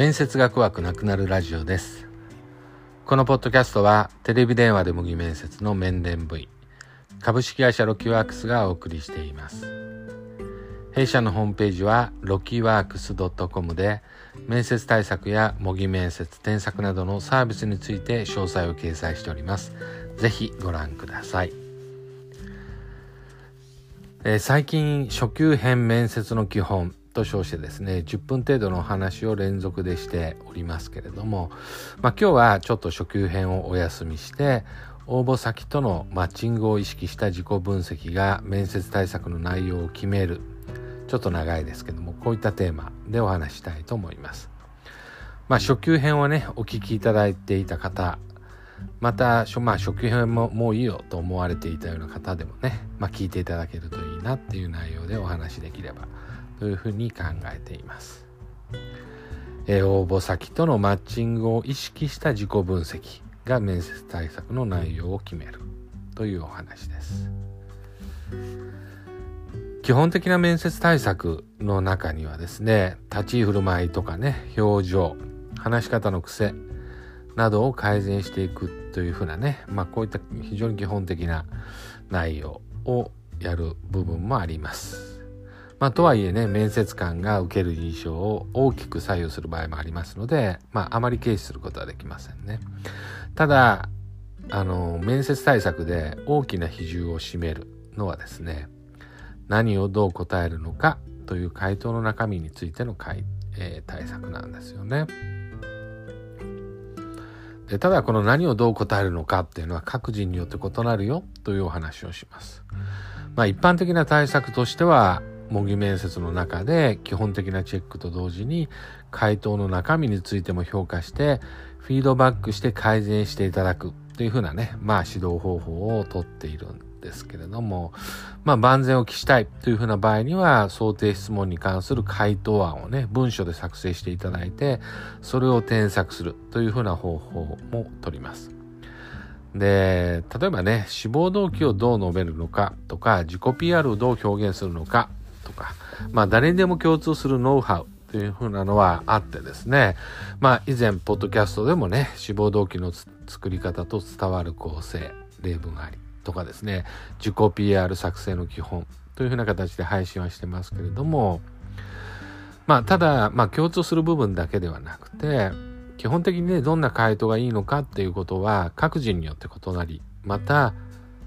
面接が怖くなくなるラジオです。このポッドキャストはテレビ電話で模擬面接の面談部位株式会社ロキワークスがお送りしています。弊社のホームページはロキワークス .com で面接対策や模擬面接添削などのサービスについて詳細を掲載しております。ぜひご覧ください。えー、最近初級編面接の基本と称してですね10分程度のお話を連続でしておりますけれども、まあ、今日はちょっと初級編をお休みして応募先とのマッチングを意識した自己分析が面接対策の内容を決めるちょっと長いですけどもこういったテーマでお話したいと思います。まあ、初級編をねお聞きいただいていた方また、まあ、初級編ももういいよと思われていたような方でもね、まあ、聞いていただけるといいなっていう内容でお話できればというふうに考えています。えー、応募先とのマッチングを意識した自己分析が面接対策の内容を決めるというお話です。基本的な面接対策の中にはですね立ち居振る舞いとかね表情話し方の癖などを改善していくというふうなね、まあ、こういった非常に基本的な内容をやる部分もあります。まあ、とはいえね、面接官が受ける印象を大きく左右する場合もありますので、まあ、あまり軽視することはできませんね。ただ、あの、面接対策で大きな比重を占めるのはですね、何をどう答えるのかという回答の中身についてのえー、対策なんですよね。ただこの何をどう答えるのかっていうのは各人によって異なるよというお話をします。まあ一般的な対策としては模擬面接の中で基本的なチェックと同時に回答の中身についても評価してフィードバックして改善していただくというふうなねまあ指導方法をとっているんですけれども、まあ、万全を期したいというふうな場合には、想定質問に関する回答案をね、文書で作成していただいて、それを添削するというふうな方法も取ります。で、例えばね、志望動機をどう述べるのかとか、自己 PR をどう表現するのかとか、まあ、誰にでも共通するノウハウというふうなのはあってですね、まあ、以前、ポッドキャストでもね、志望動機の作り方と伝わる構成、例文あり、とかですね、自己 PR 作成の基本というふうな形で配信はしてますけれども、まあ、ただ、まあ、共通する部分だけではなくて、基本的にね、どんな回答がいいのかっていうことは、各人によって異なり、また、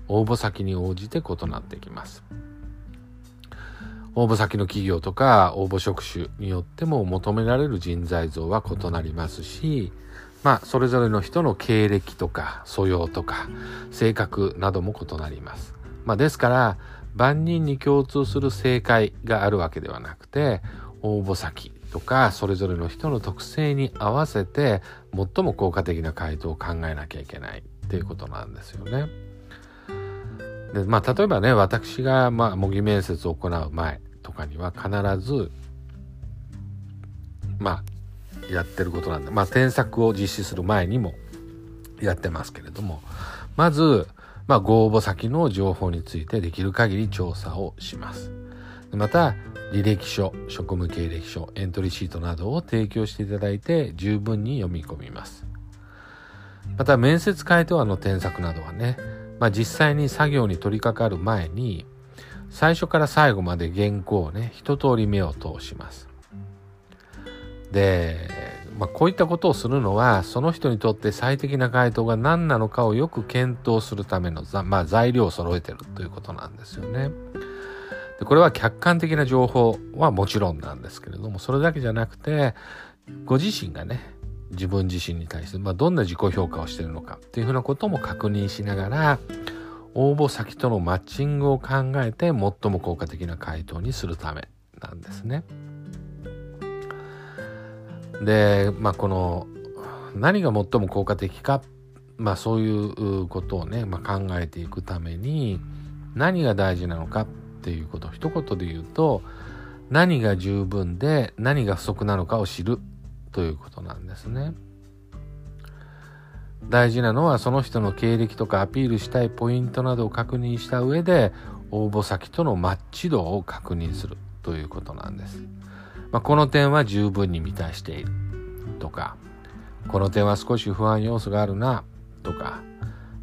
応募先に応じて異なってきます。応募先の企業とか応募職種によっても求められる人材像は異なりますし、まあ、それぞれの人の経歴とか素養とか性格なども異なります。まあ、ですから、万人に共通する正解があるわけではなくて、応募先とかそれぞれの人の特性に合わせて最も効果的な回答を考えなきゃいけないっていうことなんですよね。でまあ例えばね私がまあ模擬面接を行う前とかには必ずまあやってることなんで、まあ、添削を実施する前にもやってますけれども、まず、まあ、ご応募先の情報についてできる限り調査をします。また、履歴書、職務経歴書、エントリーシートなどを提供していただいて十分に読み込みます。また、面接回答案の添削などはね、まあ、実際に作業に取り掛かる前に、最初から最後まで原稿をね、一通り目を通します。で、まあ、こういったことをするのはその人にとって最適な回答が何なのかをよく検討するための、まあ、材料を揃えてるということなんですよね。でこれは客観的な情報はもちろんなんですけれどもそれだけじゃなくてご自身がね自分自身に対して、まあ、どんな自己評価をしてるのかっていうふうなことも確認しながら応募先とのマッチングを考えて最も効果的な回答にするためなんですね。で、まあ、この何が最も効果的か、まあ、そういうことをね、まあ、考えていくために何が大事なのかっていうことを一言で言うと何が十分で何が不足なのかを知るということなんですね。大事なのはその人の経歴とかアピールしたいポイントなどを確認した上で応募先とのマッチ度を確認するということなんです。まあ、この点は十分に満たしている。とか、この点は少し不安要素があるな。とか、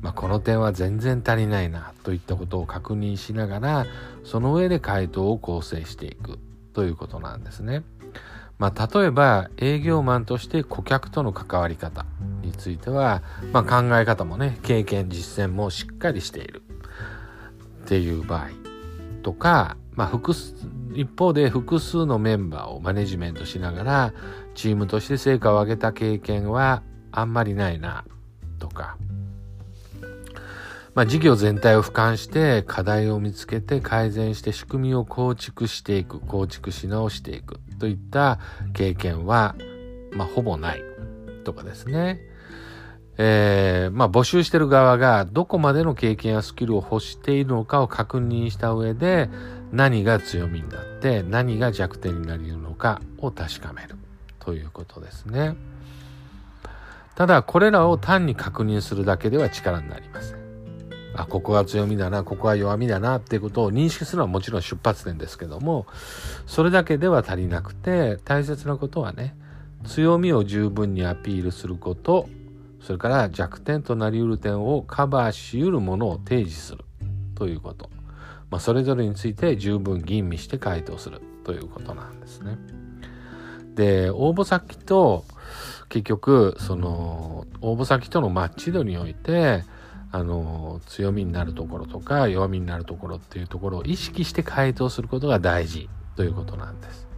まあ、この点は全然足りないな。といったことを確認しながらその上で回答を構成していく。ということなんですね。まあ、例えば営業マンとして顧客との関わり方については、まあ、考え方もね経験実践もしっかりしている。っていう場合。とか、まあ、複一方で複数のメンバーをマネジメントしながらチームとして成果を上げた経験はあんまりないなとか、まあ、事業全体を俯瞰して課題を見つけて改善して仕組みを構築していく構築し直していくといった経験は、まあ、ほぼないとかですね。えー、まあ、募集してる側がどこまでの経験やスキルを欲しているのかを確認した上で何が強みになって何が弱点になり得るのかを確かめるということですね。ただこれらを単に確認するだけでは力になりません。あ、ここが強みだな、ここは弱みだなっていうことを認識するのはもちろん出発点ですけども、それだけでは足りなくて、大切なことはね、強みを十分にアピールすること、それから弱点となりうる点をカバーしうるものを提示するということ。まあ、それぞれについて十分吟味して回答するということなんですね。で、応募先と、結局、その、応募先とのマッチ度において、あの、強みになるところとか弱みになるところっていうところを意識して回答することが大事ということなんです。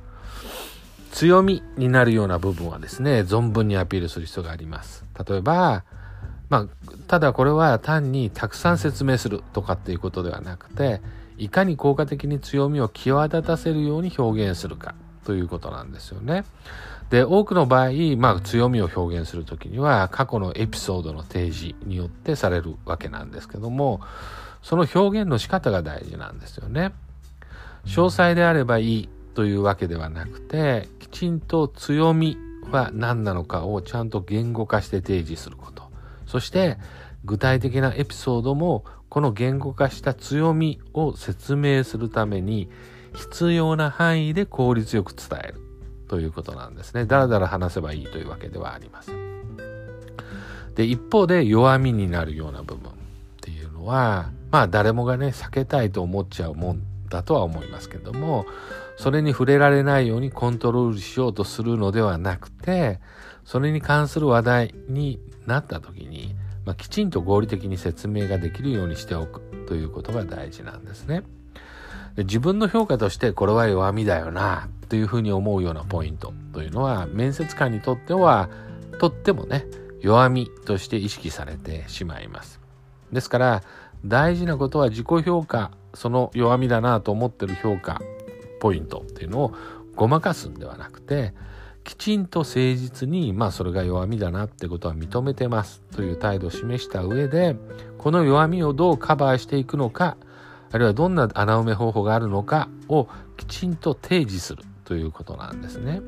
強みになるような部分はですね、存分にアピールする必要があります。例えば、まあ、ただこれは単にたくさん説明するとかっていうことではなくて、いかに効果的に強みを際立たせるように表現するかということなんですよね。で、多くの場合、まあ強みを表現するときには過去のエピソードの提示によってされるわけなんですけども、その表現の仕方が大事なんですよね。詳細であればいいというわけではなくて、きちんと強みは何なのかをちゃんと言語化して提示すること。そして具体的なエピソードもこの言語化した強みを説明するために必要な範囲で効率よく伝えるということなんですね。だらだら話せばいいというわけではありません。で、一方で弱みになるような部分っていうのは、まあ誰もがね、避けたいと思っちゃうもんだとは思いますけども、それに触れられないようにコントロールしようとするのではなくて、それに関する話題になった時に、まあ、きちんと合理的に説明ができるようにしておくということが大事なんですね。で自分の評価としてこれは弱みだよなというふうに思うようなポイントというのは面接官にとってはとってもね弱みとして意識されてしまいます。ですから大事なことは自己評価その弱みだなと思ってる評価ポイントっていうのをごまかすんではなくてきちんと誠実に、まあそれが弱みだなってことは認めてますという態度を示した上で、この弱みをどうカバーしていくのか、あるいはどんな穴埋め方法があるのかをきちんと提示するということなんですね。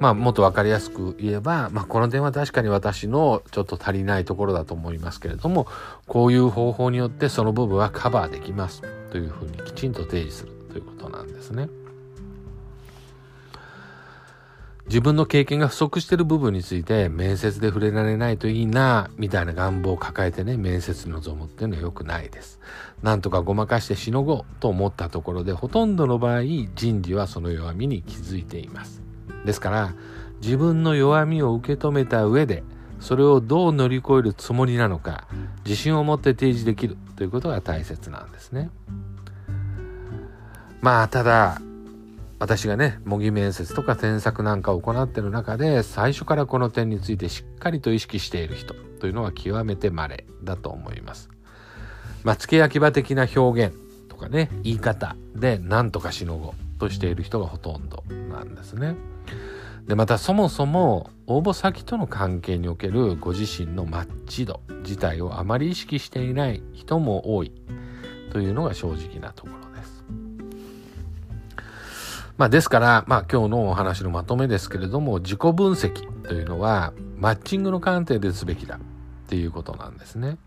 まあもっとわかりやすく言えば、まあこの点は確かに私のちょっと足りないところだと思いますけれども、こういう方法によってその部分はカバーできますというふうにきちんと提示するということなんですね。自分の経験が不足してる部分について面接で触れられないといいな、みたいな願望を抱えてね、面接に臨むっていうのは良くないです。なんとかごまかしてしのごうと思ったところで、ほとんどの場合、人事はその弱みに気づいています。ですから、自分の弱みを受け止めた上で、それをどう乗り越えるつもりなのか、自信を持って提示できるということが大切なんですね。まあ、ただ、私がね、模擬面接とか添削なんかを行っている中で、最初からこの点についてしっかりと意識している人というのは極めて稀だと思います。まあ、付け焼き場的な表現とかね、言い方で何とかしのごとしている人がほとんどなんですね。で、またそもそも応募先との関係におけるご自身のマッチ度自体をあまり意識していない人も多いというのが正直なところです。まあですから、まあ今日のお話のまとめですけれども、自己分析というのはマッチングの観点ですべきだっていうことなんですね。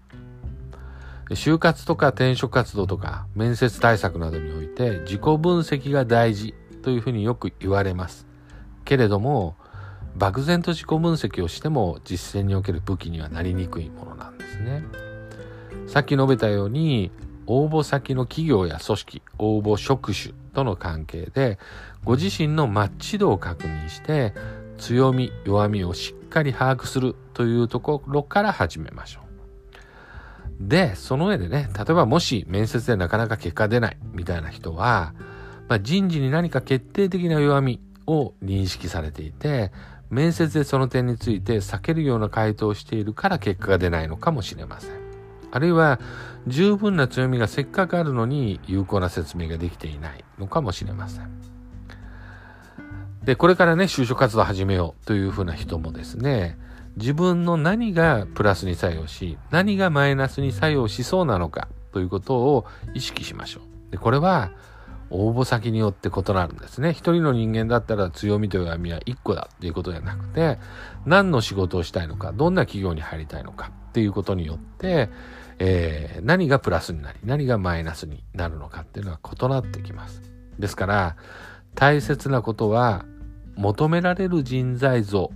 就活とか転職活動とか面接対策などにおいて自己分析が大事というふうによく言われます。けれども、漠然と自己分析をしても実践における武器にはなりにくいものなんですね。さっき述べたように応募先の企業や組織、応募職種との関係でご自身のマッチ度を確認して強み、弱みをしっかり把握するというところから始めましょう。で、その上でね、例えばもし面接でなかなか結果出ないみたいな人は、まあ、人事に何か決定的な弱みを認識されていて、面接でその点について避けるような回答をしているから結果が出ないのかもしれません。あるいは十分な強みがせっかくあるのに有効な説明ができていないのかもしれません。で、これからね、就職活動を始めようというふうな人もですね、自分の何がプラスに作用し、何がマイナスに作用しそうなのかということを意識しましょう。で、これは応募先によって異なるんですね。一人の人間だったら強みと弱みは一個だっていうことじゃなくて、何の仕事をしたいのか、どんな企業に入りたいのかっていうことによって、えー、何がプラスになり、何がマイナスになるのかっていうのは異なってきます。ですから、大切なことは、求められる人材像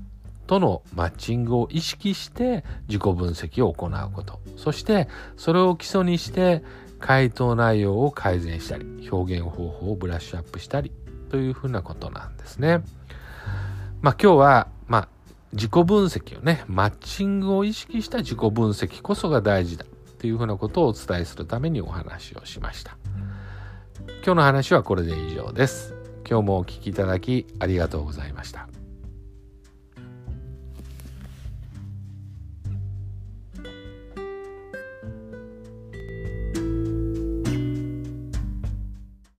とのマッチングを意識して自己分析を行うこと。そしてそれを基礎にして回答内容を改善したり、表現方法をブラッシュアップしたりというふうなことなんですね。まあ今日は、まあ自己分析をね、マッチングを意識した自己分析こそが大事だというふうなことをお伝えするためにお話をしました。今日の話はこれで以上です。今日もお聴きいただきありがとうございました。